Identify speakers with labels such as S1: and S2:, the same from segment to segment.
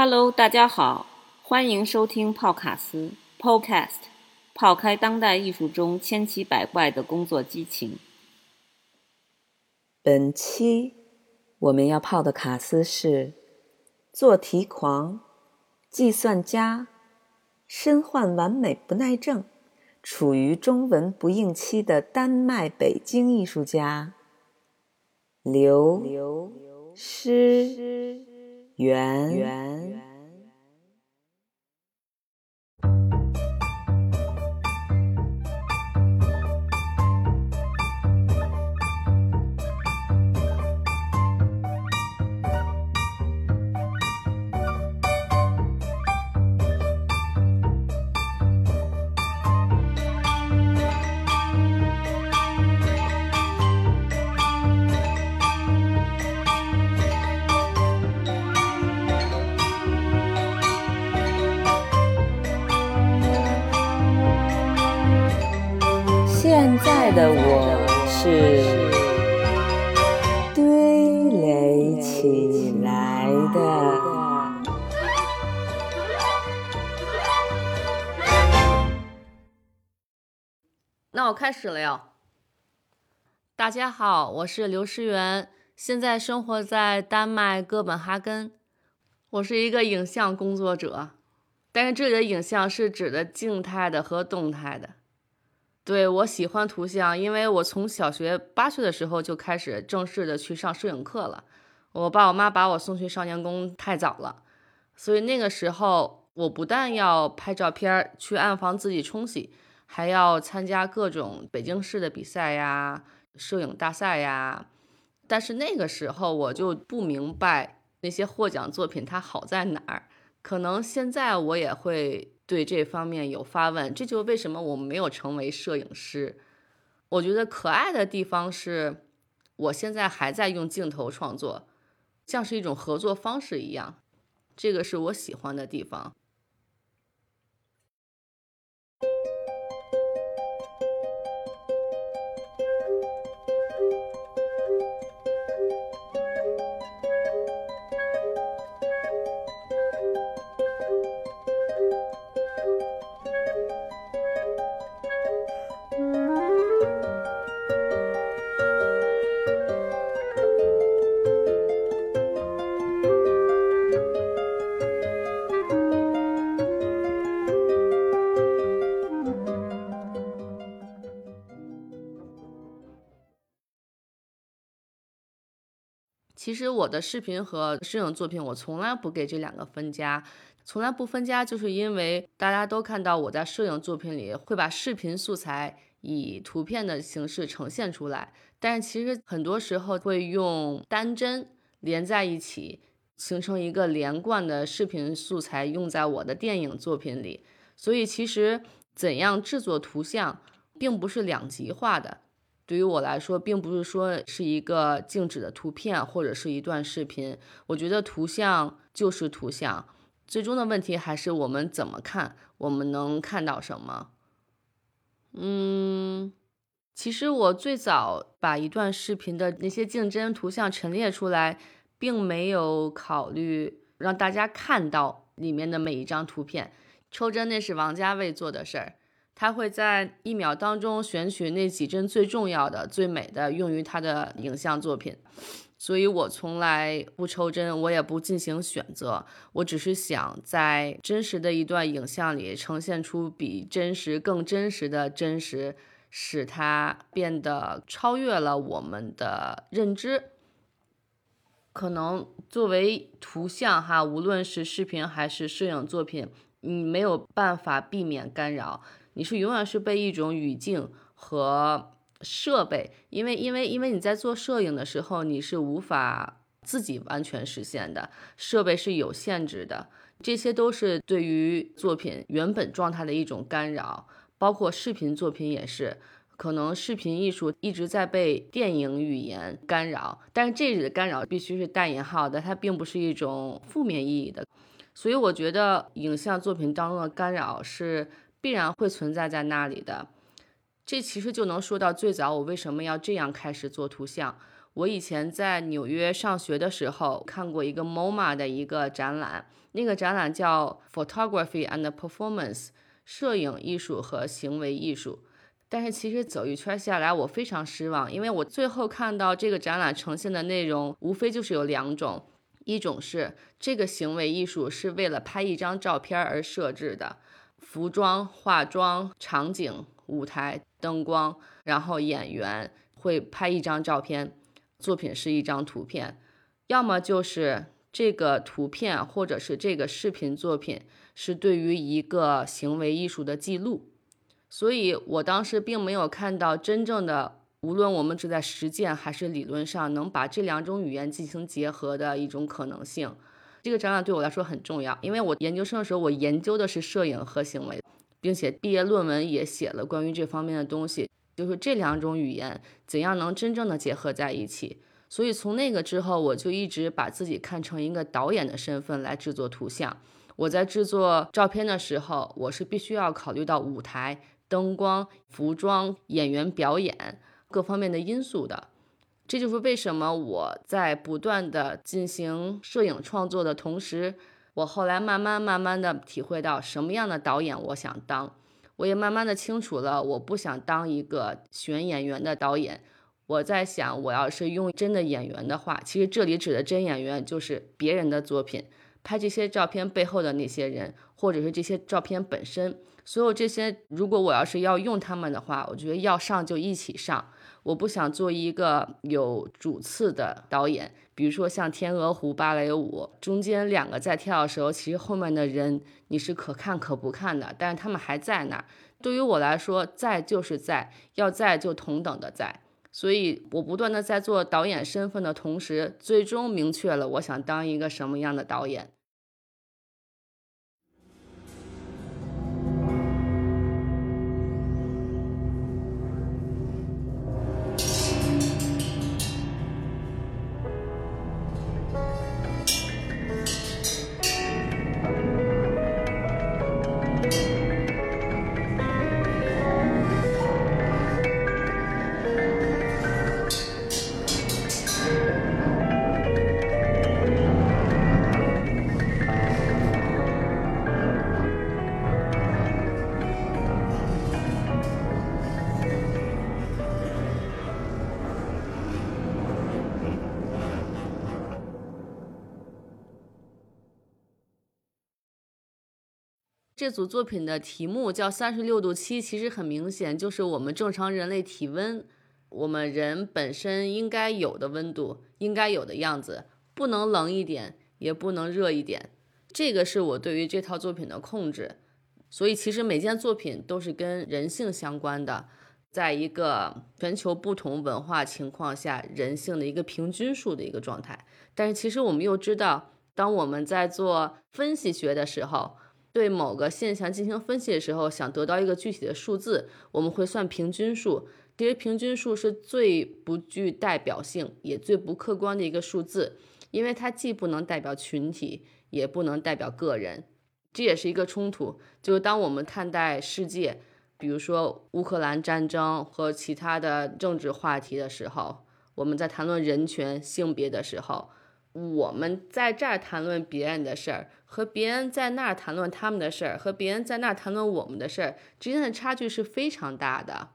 S1: Hello，大家好，欢迎收听泡卡斯 Podcast，泡开当代艺术中千奇百怪的工作激情。
S2: 本期我们要泡的卡斯是做题狂、计算家、身患完美不耐症、处于中文不应期的丹麦北京艺术家刘诗圆。在的我是堆垒起来的。
S3: 那我开始了哟。大家好，我是刘诗媛，现在生活在丹麦哥本哈根。我是一个影像工作者，但是这里的影像是指的静态的和动态的。对我喜欢图像，因为我从小学八岁的时候就开始正式的去上摄影课了。我爸我妈把我送去少年宫太早了，所以那个时候我不但要拍照片去暗房自己冲洗，还要参加各种北京市的比赛呀、摄影大赛呀。但是那个时候我就不明白那些获奖作品它好在哪儿，可能现在我也会。对这方面有发问，这就为什么我没有成为摄影师。我觉得可爱的地方是，我现在还在用镜头创作，像是一种合作方式一样，这个是我喜欢的地方。其实我的视频和摄影作品，我从来不给这两个分家，从来不分家，就是因为大家都看到我在摄影作品里会把视频素材以图片的形式呈现出来，但是其实很多时候会用单帧连在一起，形成一个连贯的视频素材用在我的电影作品里。所以其实怎样制作图像，并不是两极化的。对于我来说，并不是说是一个静止的图片或者是一段视频。我觉得图像就是图像，最终的问题还是我们怎么看，我们能看到什么。嗯，其实我最早把一段视频的那些竞争图像陈列出来，并没有考虑让大家看到里面的每一张图片。抽帧那是王家卫做的事儿。他会在一秒当中选取那几帧最重要的、最美的，用于他的影像作品。所以我从来不抽帧，我也不进行选择，我只是想在真实的一段影像里呈现出比真实更真实的真实，使它变得超越了我们的认知。可能作为图像哈，无论是视频还是摄影作品，你没有办法避免干扰。你是永远是被一种语境和设备，因为因为因为你在做摄影的时候，你是无法自己完全实现的，设备是有限制的，这些都是对于作品原本状态的一种干扰，包括视频作品也是，可能视频艺术一直在被电影语言干扰，但是这里的干扰必须是带引号的，它并不是一种负面意义的，所以我觉得影像作品当中的干扰是。必然会存在在那里的。这其实就能说到最早我为什么要这样开始做图像。我以前在纽约上学的时候看过一个 MoMA 的一个展览，那个展览叫 Photography and Performance，摄影艺术和行为艺术。但是其实走一圈下来，我非常失望，因为我最后看到这个展览呈现的内容，无非就是有两种，一种是这个行为艺术是为了拍一张照片而设置的，服装、化妆、场景。舞台灯光，然后演员会拍一张照片，作品是一张图片，要么就是这个图片或者是这个视频作品是对于一个行为艺术的记录。所以我当时并没有看到真正的，无论我们是在实践还是理论上能把这两种语言进行结合的一种可能性。这个展览对我来说很重要，因为我研究生的时候我研究的是摄影和行为。并且毕业论文也写了关于这方面的东西，就是这两种语言怎样能真正的结合在一起。所以从那个之后，我就一直把自己看成一个导演的身份来制作图像。我在制作照片的时候，我是必须要考虑到舞台、灯光、服装、演员表演各方面的因素的。这就是为什么我在不断的进行摄影创作的同时。我后来慢慢慢慢的体会到什么样的导演我想当，我也慢慢的清楚了，我不想当一个选演员的导演。我在想，我要是用真的演员的话，其实这里指的真演员就是别人的作品，拍这些照片背后的那些人，或者是这些照片本身，所有这些，如果我要是要用他们的话，我觉得要上就一起上。我不想做一个有主次的导演，比如说像《天鹅湖》芭蕾舞，中间两个在跳的时候，其实后面的人你是可看可不看的，但是他们还在那儿。对于我来说，在就是在，要在就同等的在。所以我不断的在做导演身份的同时，最终明确了我想当一个什么样的导演。这组作品的题目叫三十六度七，其实很明显就是我们正常人类体温，我们人本身应该有的温度，应该有的样子，不能冷一点，也不能热一点。这个是我对于这套作品的控制。所以其实每件作品都是跟人性相关的，在一个全球不同文化情况下人性的一个平均数的一个状态。但是其实我们又知道，当我们在做分析学的时候，对某个现象进行分析的时候，想得到一个具体的数字，我们会算平均数。其实平均数是最不具代表性，也最不客观的一个数字，因为它既不能代表群体，也不能代表个人。这也是一个冲突。就是当我们看待世界，比如说乌克兰战争和其他的政治话题的时候，我们在谈论人权、性别的时候。我们在这儿谈论别人的事儿，和别人在那儿谈论他们的事儿，和别人在那儿谈论我们的事儿之间的差距是非常大的。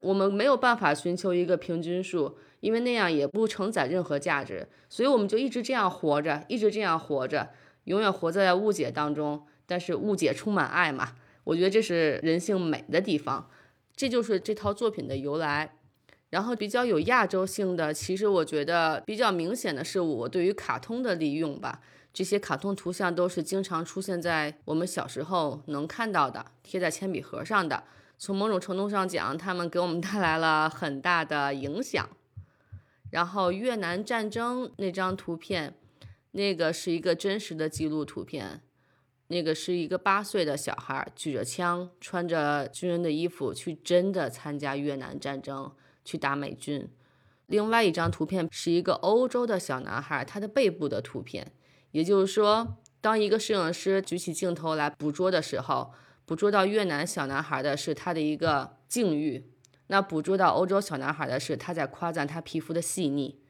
S3: 我们没有办法寻求一个平均数，因为那样也不承载任何价值。所以我们就一直这样活着，一直这样活着，永远活在误解当中。但是误解充满爱嘛？我觉得这是人性美的地方，这就是这套作品的由来。然后比较有亚洲性的，其实我觉得比较明显的是我对于卡通的利用吧。这些卡通图像都是经常出现在我们小时候能看到的，贴在铅笔盒上的。从某种程度上讲，他们给我们带来了很大的影响。然后越南战争那张图片，那个是一个真实的记录图片，那个是一个八岁的小孩举着枪，穿着军人的衣服去真的参加越南战争。去打美军。另外一张图片是一个欧洲的小男孩，他的背部的图片。也就是说，当一个摄影师举起镜头来捕捉的时候，捕捉到越南小男孩的是他的一个境遇，那捕捉到欧洲小男孩的是他在夸赞他皮肤的细腻。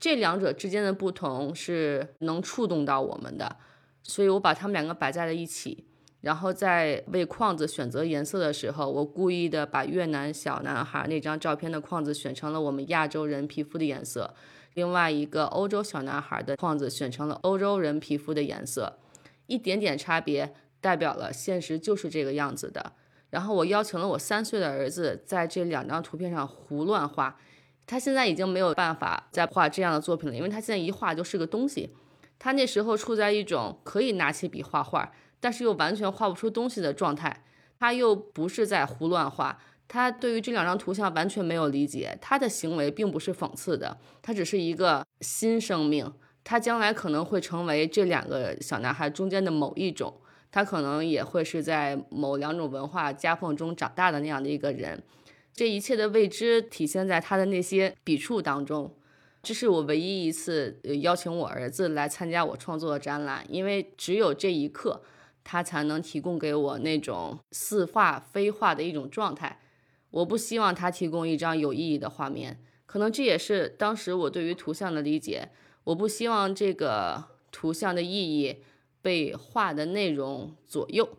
S3: 这两者之间的不同是能触动到我们的，所以我把他们两个摆在了一起。然后在为框子选择颜色的时候，我故意的把越南小男孩那张照片的框子选成了我们亚洲人皮肤的颜色，另外一个欧洲小男孩的框子选成了欧洲人皮肤的颜色，一点点差别代表了现实就是这个样子的。然后我邀请了我三岁的儿子在这两张图片上胡乱画，他现在已经没有办法再画这样的作品了，因为他现在一画就是个东西。他那时候处在一种可以拿起笔画画。但是又完全画不出东西的状态，他又不是在胡乱画，他对于这两张图像完全没有理解，他的行为并不是讽刺的，他只是一个新生命，他将来可能会成为这两个小男孩中间的某一种，他可能也会是在某两种文化夹缝中长大的那样的一个人，这一切的未知体现在他的那些笔触当中，这是我唯一一次邀请我儿子来参加我创作的展览，因为只有这一刻。他才能提供给我那种似画非画的一种状态。我不希望他提供一张有意义的画面，可能这也是当时我对于图像的理解。我不希望这个图像的意义被画的内容左右，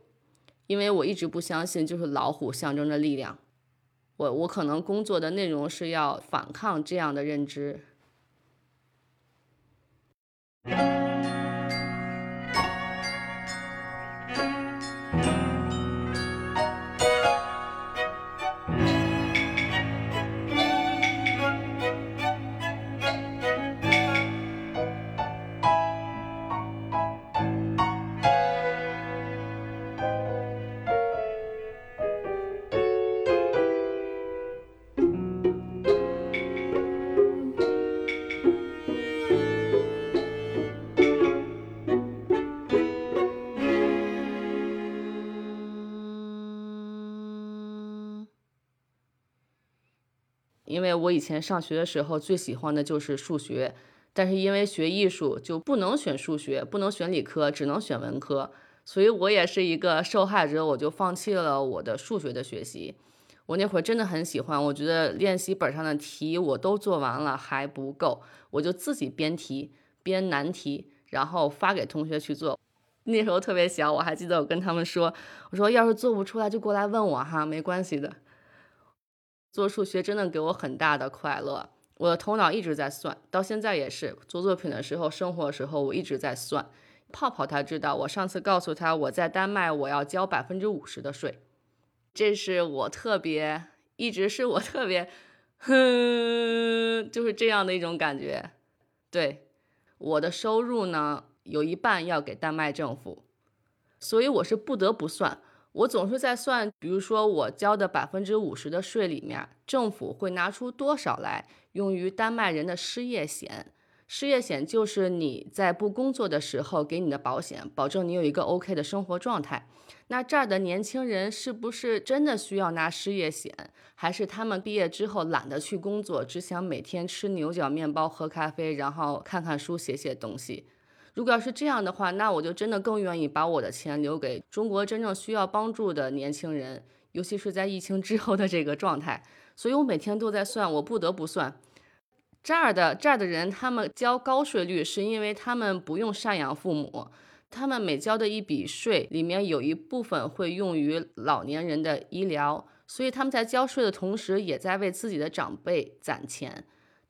S3: 因为我一直不相信就是老虎象征着力量。我我可能工作的内容是要反抗这样的认知。因为我以前上学的时候最喜欢的就是数学，但是因为学艺术就不能选数学，不能选理科，只能选文科，所以我也是一个受害者，我就放弃了我的数学的学习。我那会儿真的很喜欢，我觉得练习本上的题我都做完了还不够，我就自己编题编难题，然后发给同学去做。那时候特别小，我还记得我跟他们说，我说要是做不出来就过来问我哈，没关系的。做数学真的给我很大的快乐，我的头脑一直在算，到现在也是做作品的时候、生活的时候，我一直在算。泡泡他知道，我上次告诉他我在丹麦我要交百分之五十的税，这是我特别，一直是我特别，哼，就是这样的一种感觉。对，我的收入呢有一半要给丹麦政府，所以我是不得不算。我总是在算，比如说我交的百分之五十的税里面，政府会拿出多少来用于丹麦人的失业险？失业险就是你在不工作的时候给你的保险，保证你有一个 OK 的生活状态。那这儿的年轻人是不是真的需要拿失业险，还是他们毕业之后懒得去工作，只想每天吃牛角面包、喝咖啡，然后看看书、写写东西？如果要是这样的话，那我就真的更愿意把我的钱留给中国真正需要帮助的年轻人，尤其是在疫情之后的这个状态。所以我每天都在算，我不得不算这儿的这儿的人，他们交高税率是因为他们不用赡养父母，他们每交的一笔税里面有一部分会用于老年人的医疗，所以他们在交税的同时，也在为自己的长辈攒钱。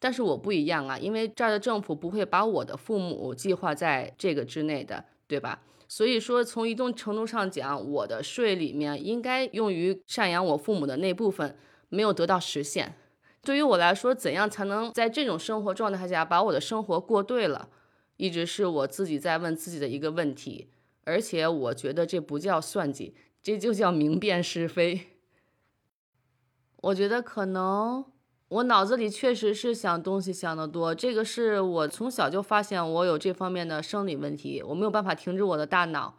S3: 但是我不一样啊，因为这儿的政府不会把我的父母计划在这个之内的，对吧？所以说，从一定程度上讲，我的税里面应该用于赡养我父母的那部分没有得到实现。对于我来说，怎样才能在这种生活状态下把我的生活过对了，一直是我自己在问自己的一个问题。而且我觉得这不叫算计，这就叫明辨是非。我觉得可能。我脑子里确实是想东西想得多，这个是我从小就发现我有这方面的生理问题，我没有办法停止我的大脑。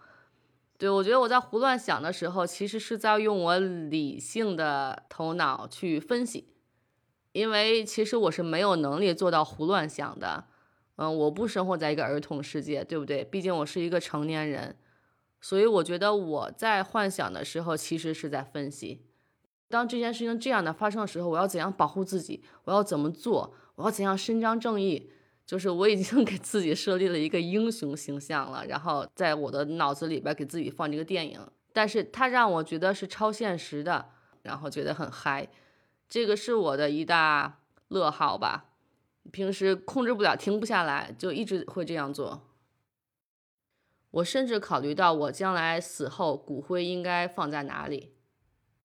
S3: 对我觉得我在胡乱想的时候，其实是在用我理性的头脑去分析，因为其实我是没有能力做到胡乱想的。嗯，我不生活在一个儿童世界，对不对？毕竟我是一个成年人，所以我觉得我在幻想的时候，其实是在分析。当这件事情这样的发生的时候，我要怎样保护自己？我要怎么做？我要怎样伸张正义？就是我已经 给自己设立了一个英雄形象了，然后在我的脑子里边给自己放这个电影，但是它让我觉得是超现实的，然后觉得很嗨，这个是我的一大乐好吧。平时控制不了，停不下来，就一直会这样做。我甚至考虑到我将来死后骨灰应该放在哪里。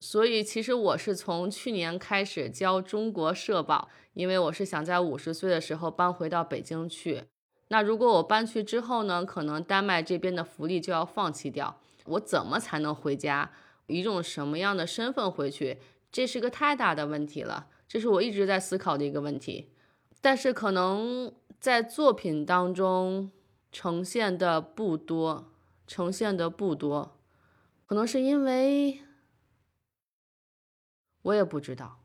S3: 所以，其实我是从去年开始交中国社保，因为我是想在五十岁的时候搬回到北京去。那如果我搬去之后呢，可能丹麦这边的福利就要放弃掉。我怎么才能回家？以一种什么样的身份回去？这是个太大的问题了，这是我一直在思考的一个问题。但是可能在作品当中呈现的不多，呈现的不多，可能是因为。我也不知道。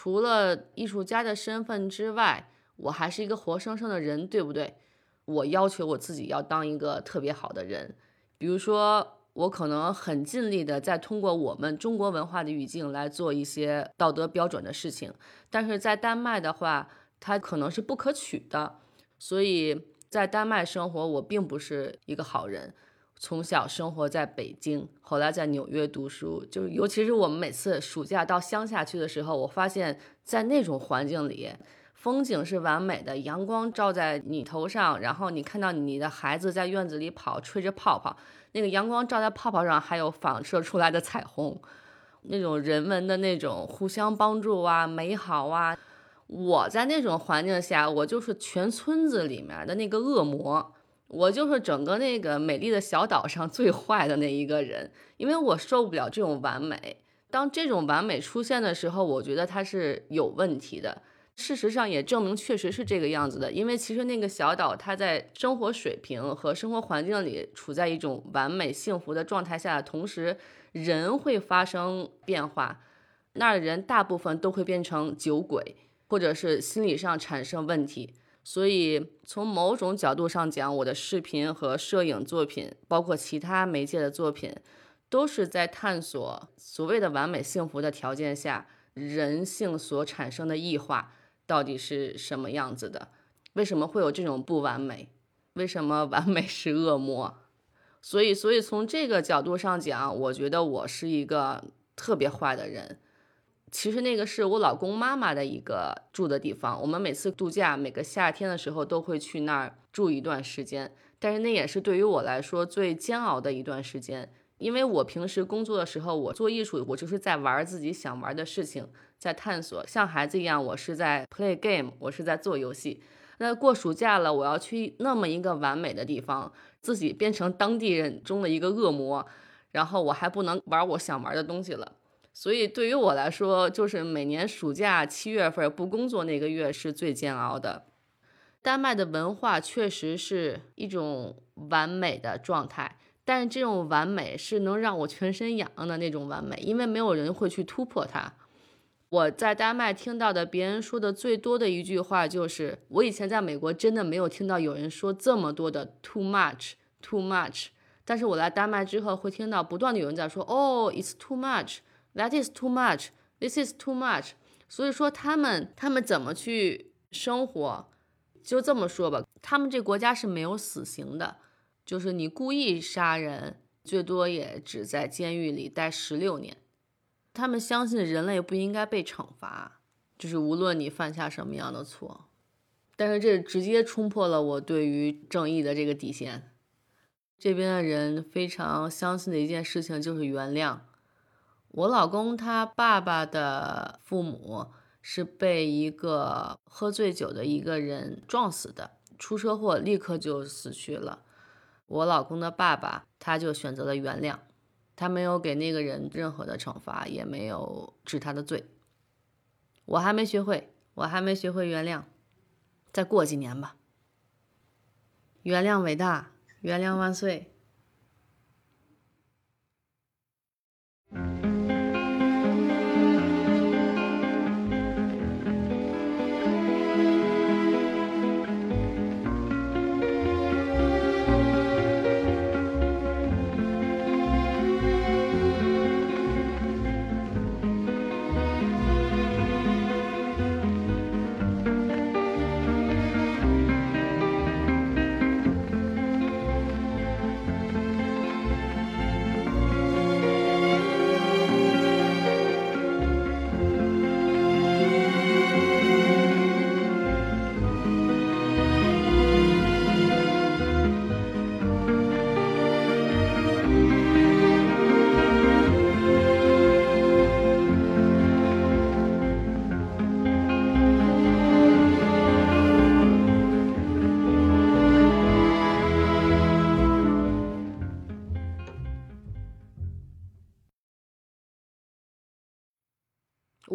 S3: 除了艺术家的身份之外，我还是一个活生生的人，对不对？我要求我自己要当一个特别好的人，比如说，我可能很尽力的在通过我们中国文化的语境来做一些道德标准的事情，但是在丹麦的话，它可能是不可取的，所以在丹麦生活，我并不是一个好人。从小生活在北京，后来在纽约读书，就尤其是我们每次暑假到乡下去的时候，我发现，在那种环境里，风景是完美的，阳光照在你头上，然后你看到你的孩子在院子里跑，吹着泡泡，那个阳光照在泡泡上，还有反射出来的彩虹，那种人文的那种互相帮助啊，美好啊，我在那种环境下，我就是全村子里面的那个恶魔。我就是整个那个美丽的小岛上最坏的那一个人，因为我受不了这种完美。当这种完美出现的时候，我觉得它是有问题的。事实上也证明确实是这个样子的，因为其实那个小岛它在生活水平和生活环境里处在一种完美幸福的状态下同时，人会发生变化，那儿的人大部分都会变成酒鬼，或者是心理上产生问题。所以，从某种角度上讲，我的视频和摄影作品，包括其他媒介的作品，都是在探索所谓的完美幸福的条件下，人性所产生的异化到底是什么样子的？为什么会有这种不完美？为什么完美是恶魔？所以，所以从这个角度上讲，我觉得我是一个特别坏的人。其实那个是我老公妈妈的一个住的地方，我们每次度假，每个夏天的时候都会去那儿住一段时间。但是那也是对于我来说最煎熬的一段时间，因为我平时工作的时候，我做艺术，我就是在玩自己想玩的事情，在探索，像孩子一样，我是在 play game，我是在做游戏。那过暑假了，我要去那么一个完美的地方，自己变成当地人中的一个恶魔，然后我还不能玩我想玩的东西了。所以对于我来说，就是每年暑假七月份不工作那个月是最煎熬的。丹麦的文化确实是一种完美的状态，但是这种完美是能让我全身痒痒的那种完美，因为没有人会去突破它。我在丹麦听到的别人说的最多的一句话就是：我以前在美国真的没有听到有人说这么多的 too much too much，但是我来丹麦之后会听到不断的有人在说：哦，it's too much。That is too much. This is too much. 所以说他们他们怎么去生活？就这么说吧，他们这国家是没有死刑的，就是你故意杀人，最多也只在监狱里待十六年。他们相信人类不应该被惩罚，就是无论你犯下什么样的错。但是这直接冲破了我对于正义的这个底线。这边的人非常相信的一件事情就是原谅。我老公他爸爸的父母是被一个喝醉酒的一个人撞死的，出车祸立刻就死去了。我老公的爸爸他就选择了原谅，他没有给那个人任何的惩罚，也没有治他的罪。我还没学会，我还没学会原谅，再过几年吧。原谅伟大。原谅万岁。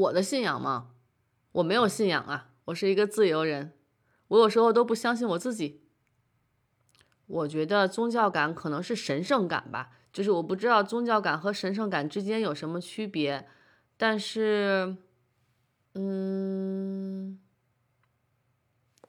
S3: 我的信仰吗？我没有信仰啊，我是一个自由人。我有时候都不相信我自己。我觉得宗教感可能是神圣感吧，就是我不知道宗教感和神圣感之间有什么区别。但是，嗯，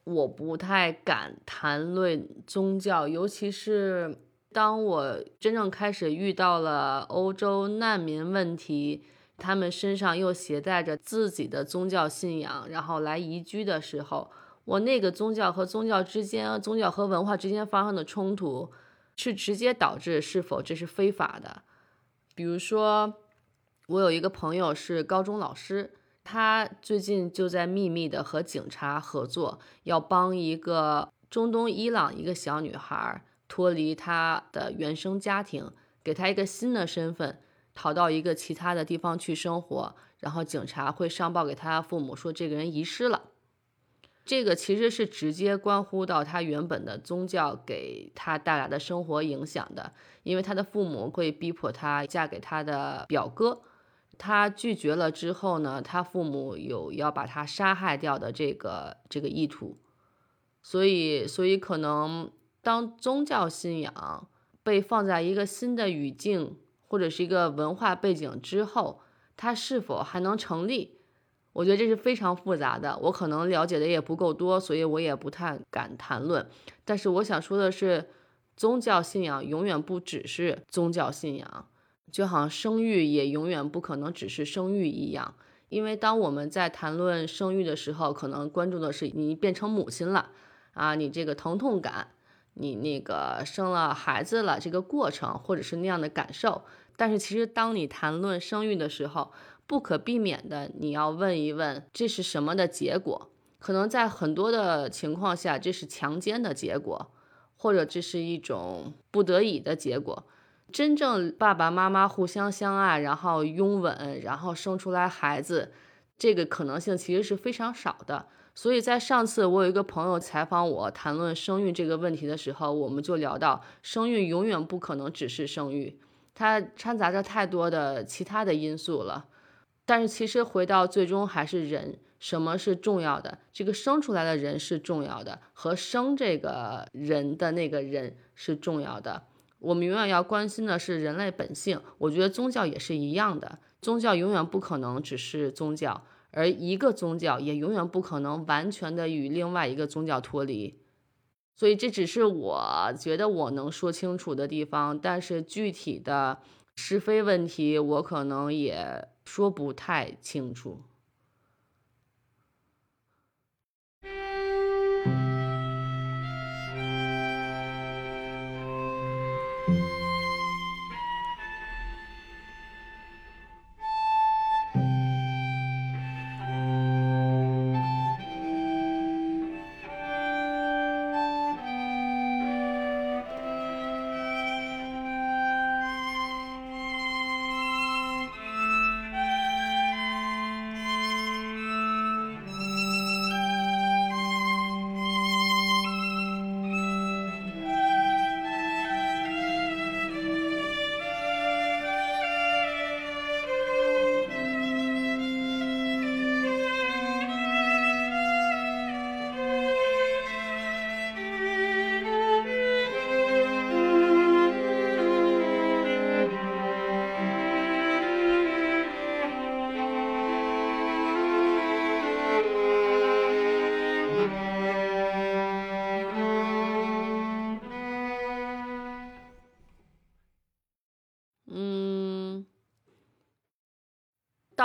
S3: 我不太敢谈论宗教，尤其是当我真正开始遇到了欧洲难民问题。他们身上又携带着自己的宗教信仰，然后来移居的时候，我那个宗教和宗教之间、宗教和文化之间发生的冲突，是直接导致是否这是非法的。比如说，我有一个朋友是高中老师，他最近就在秘密的和警察合作，要帮一个中东伊朗一个小女孩脱离她的原生家庭，给她一个新的身份。逃到一个其他的地方去生活，然后警察会上报给他父母说这个人遗失了。这个其实是直接关乎到他原本的宗教给他带来的生活影响的，因为他的父母会逼迫他嫁给他的表哥，他拒绝了之后呢，他父母有要把他杀害掉的这个这个意图，所以所以可能当宗教信仰被放在一个新的语境。或者是一个文化背景之后，它是否还能成立？我觉得这是非常复杂的，我可能了解的也不够多，所以我也不太敢谈论。但是我想说的是，宗教信仰永远不只是宗教信仰，就好像生育也永远不可能只是生育一样。因为当我们在谈论生育的时候，可能关注的是你变成母亲了啊，你这个疼痛感，你那个生了孩子了这个过程，或者是那样的感受。但是其实，当你谈论生育的时候，不可避免的，你要问一问，这是什么的结果？可能在很多的情况下，这是强奸的结果，或者这是一种不得已的结果。真正爸爸妈妈互相相爱，然后拥吻，然后生出来孩子，这个可能性其实是非常少的。所以在上次我有一个朋友采访我谈论生育这个问题的时候，我们就聊到，生育永远不可能只是生育。它掺杂着太多的其他的因素了，但是其实回到最终还是人，什么是重要的？这个生出来的人是重要的，和生这个人的那个人是重要的。我们永远要关心的是人类本性。我觉得宗教也是一样的，宗教永远不可能只是宗教，而一个宗教也永远不可能完全的与另外一个宗教脱离。所以这只是我觉得我能说清楚的地方，但是具体的是非问题，我可能也说不太清楚。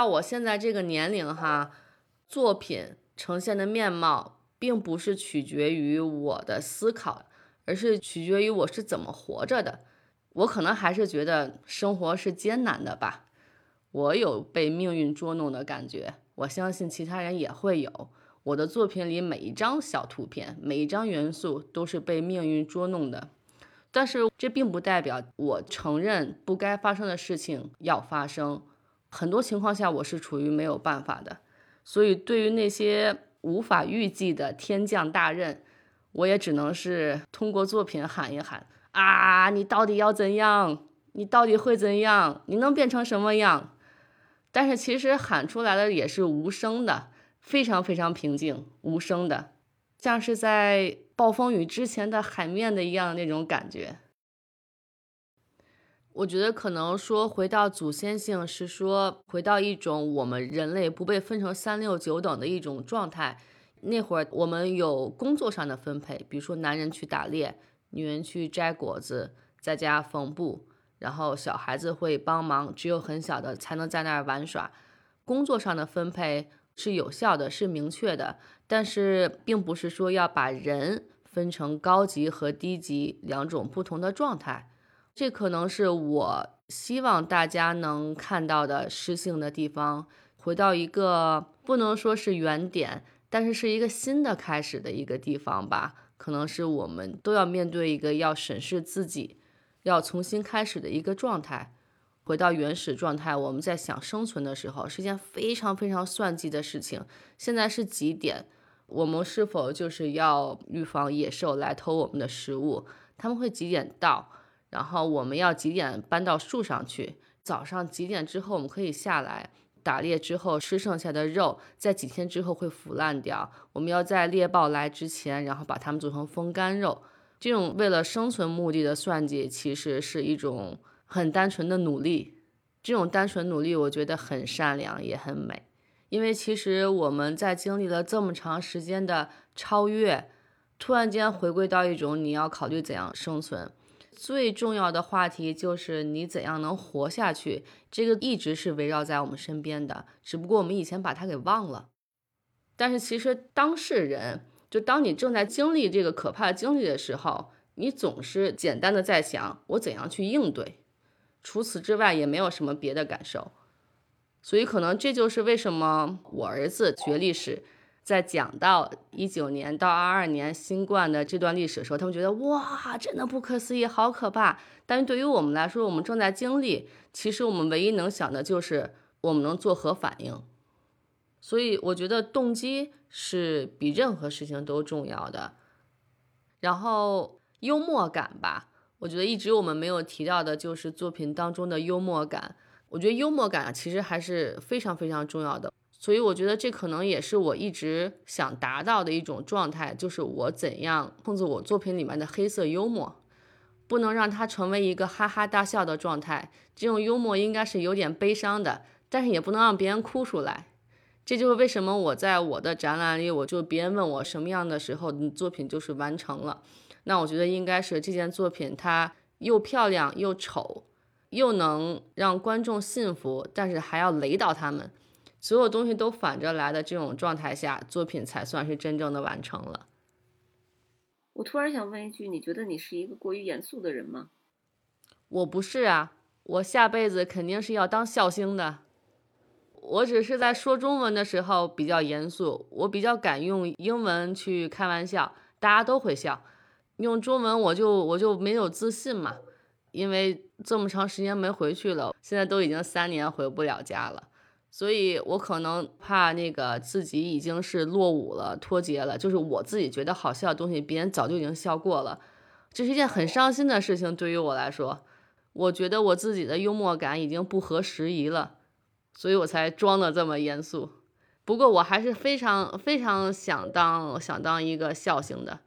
S3: 到我现在这个年龄哈，作品呈现的面貌，并不是取决于我的思考，而是取决于我是怎么活着的。我可能还是觉得生活是艰难的吧，我有被命运捉弄的感觉，我相信其他人也会有。我的作品里每一张小图片，每一张元素都是被命运捉弄的。但是这并不代表我承认不该发生的事情要发生，很多情况下我是处于没有办法的，所以对于那些无法预计的天降大任，我也只能是通过作品喊一喊啊，你到底要怎样？你到底会怎样？你能变成什么样？但是其实喊出来的也是无声的，非常非常平静，无声的，像是在。暴风雨之前的海面的一样那种感觉，我觉得可能说回到祖先性是说回到一种我们人类不被分成三六九等的一种状态。那会儿我们有工作上的分配，比如说男人去打猎，女人去摘果子，在家缝布，然后小孩子会帮忙，只有很小的才能在那儿玩耍。工作上的分配是有效的，是明确的。但是，并不是说要把人分成高级和低级两种不同的状态，这可能是我希望大家能看到的诗性的地方，回到一个不能说是原点，但是是一个新的开始的一个地方吧。可能是我们都要面对一个要审视自己，要重新开始的一个状态，回到原始状态。我们在想生存的时候，是件非常非常算计的事情。现在是几点？我们是否就是要预防野兽来偷我们的食物？他们会几点到？然后我们要几点搬到树上去？早上几点之后我们可以下来打猎？之后吃剩下的肉，在几天之后会腐烂掉。我们要在猎豹来之前，然后把它们做成风干肉。这种为了生存目的的算计，其实是一种很单纯的努力。这种单纯努力，我觉得很善良，也很美。因为其实我们在经历了这么长时间的超越，突然间回归到一种你要考虑怎样生存，最重要的话题就是你怎样能活下去。这个一直是围绕在我们身边的，只不过我们以前把它给忘了。但是其实当事人，就当你正在经历这个可怕的经历的时候，你总是简单的在想我怎样去应对，除此之外也没有什么别的感受。所以，可能这就是为什么我儿子学历史，在讲到一九年到二二年新冠的这段历史的时候，他们觉得哇，真的不可思议，好可怕。但是对于我们来说，我们正在经历，其实我们唯一能想的就是我们能做何反应。所以，我觉得动机是比任何事情都重要的。然后，幽默感吧，我觉得一直我们没有提到的就是作品当中的幽默感。我觉得幽默感其实还是非常非常重要的，所以我觉得这可能也是我一直想达到的一种状态，就是我怎样控制我作品里面的黑色幽默，不能让它成为一个哈哈大笑的状态。这种幽默应该是有点悲伤的，但是也不能让别人哭出来。这就是为什么我在我的展览里，我就别人问我什么样的时候，你作品就是完成了。那我觉得应该是这件作品它又漂亮又丑。又能让观众信服，但是还要雷倒他们，所有东西都反着来的这种状态下，作品才算是真正的完成了。
S1: 我突然想问一句，你觉得你是一个过于严肃的人吗？
S3: 我不是啊，我下辈子肯定是要当笑星的。我只是在说中文的时候比较严肃，我比较敢用英文去开玩笑，大家都会笑。用中文我就我就没有自信嘛。因为这么长时间没回去了，现在都已经三年回不了家了，所以我可能怕那个自己已经是落伍了、脱节了。就是我自己觉得好笑的东西，别人早就已经笑过了，这是一件很伤心的事情。对于我来说，我觉得我自己的幽默感已经不合时宜了，所以我才装的这么严肃。不过我还是非常非常想当想当一个笑星的。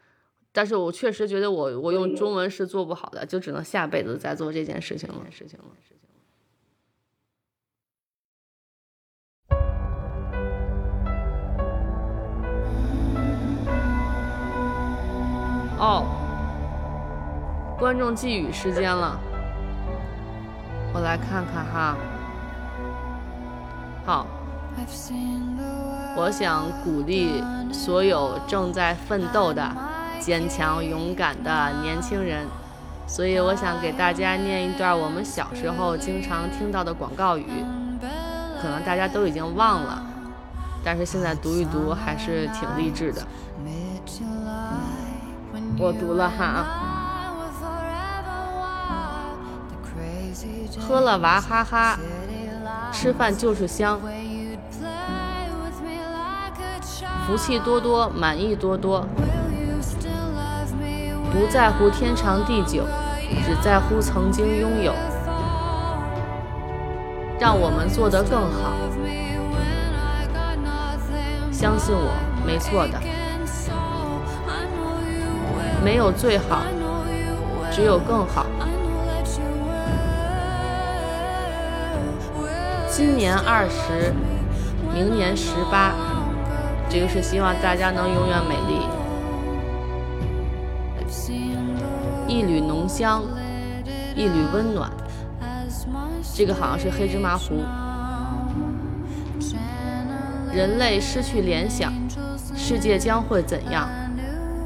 S3: 但是我确实觉得我我用中文是做不好的，就只能下辈子再做这件事情了。事情了，哦，观众寄语时间了。我来看看哈。好，我想鼓励所有正在奋斗的、坚强勇敢的年轻人，所以我想给大家念一段我们小时候经常听到的广告语，可能大家都已经忘了，但是现在读一读还是挺励志的。我读了哈。喝了娃哈哈，吃饭就是香，福气多多，满意多多，不在乎天长地久，只在乎曾经拥有。让我们做得更好，相信我，没错的，没有最好，只有更好。今年二十，明年十八，这个是希望大家能永远美丽。一缕浓香，一缕温暖，这个好像是黑芝麻糊。人类失去联想，世界将会怎样？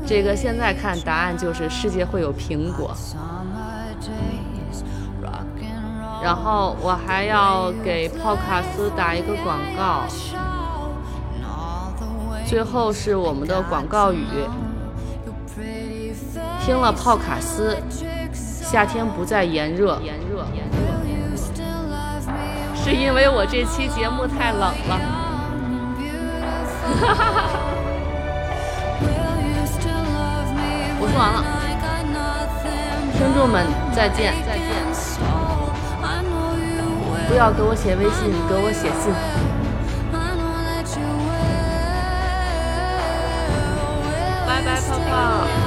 S3: 这个现在看答案就是世界会有苹果。然后我还要给泡卡斯打一个广告，最后是我们的广告语：听了泡卡斯，夏天不再炎热，是因为我这期节目太冷了。哈哈哈！我说完了，听众们再见，再见。不要给我写微信，你给我写信。拜拜，泡泡。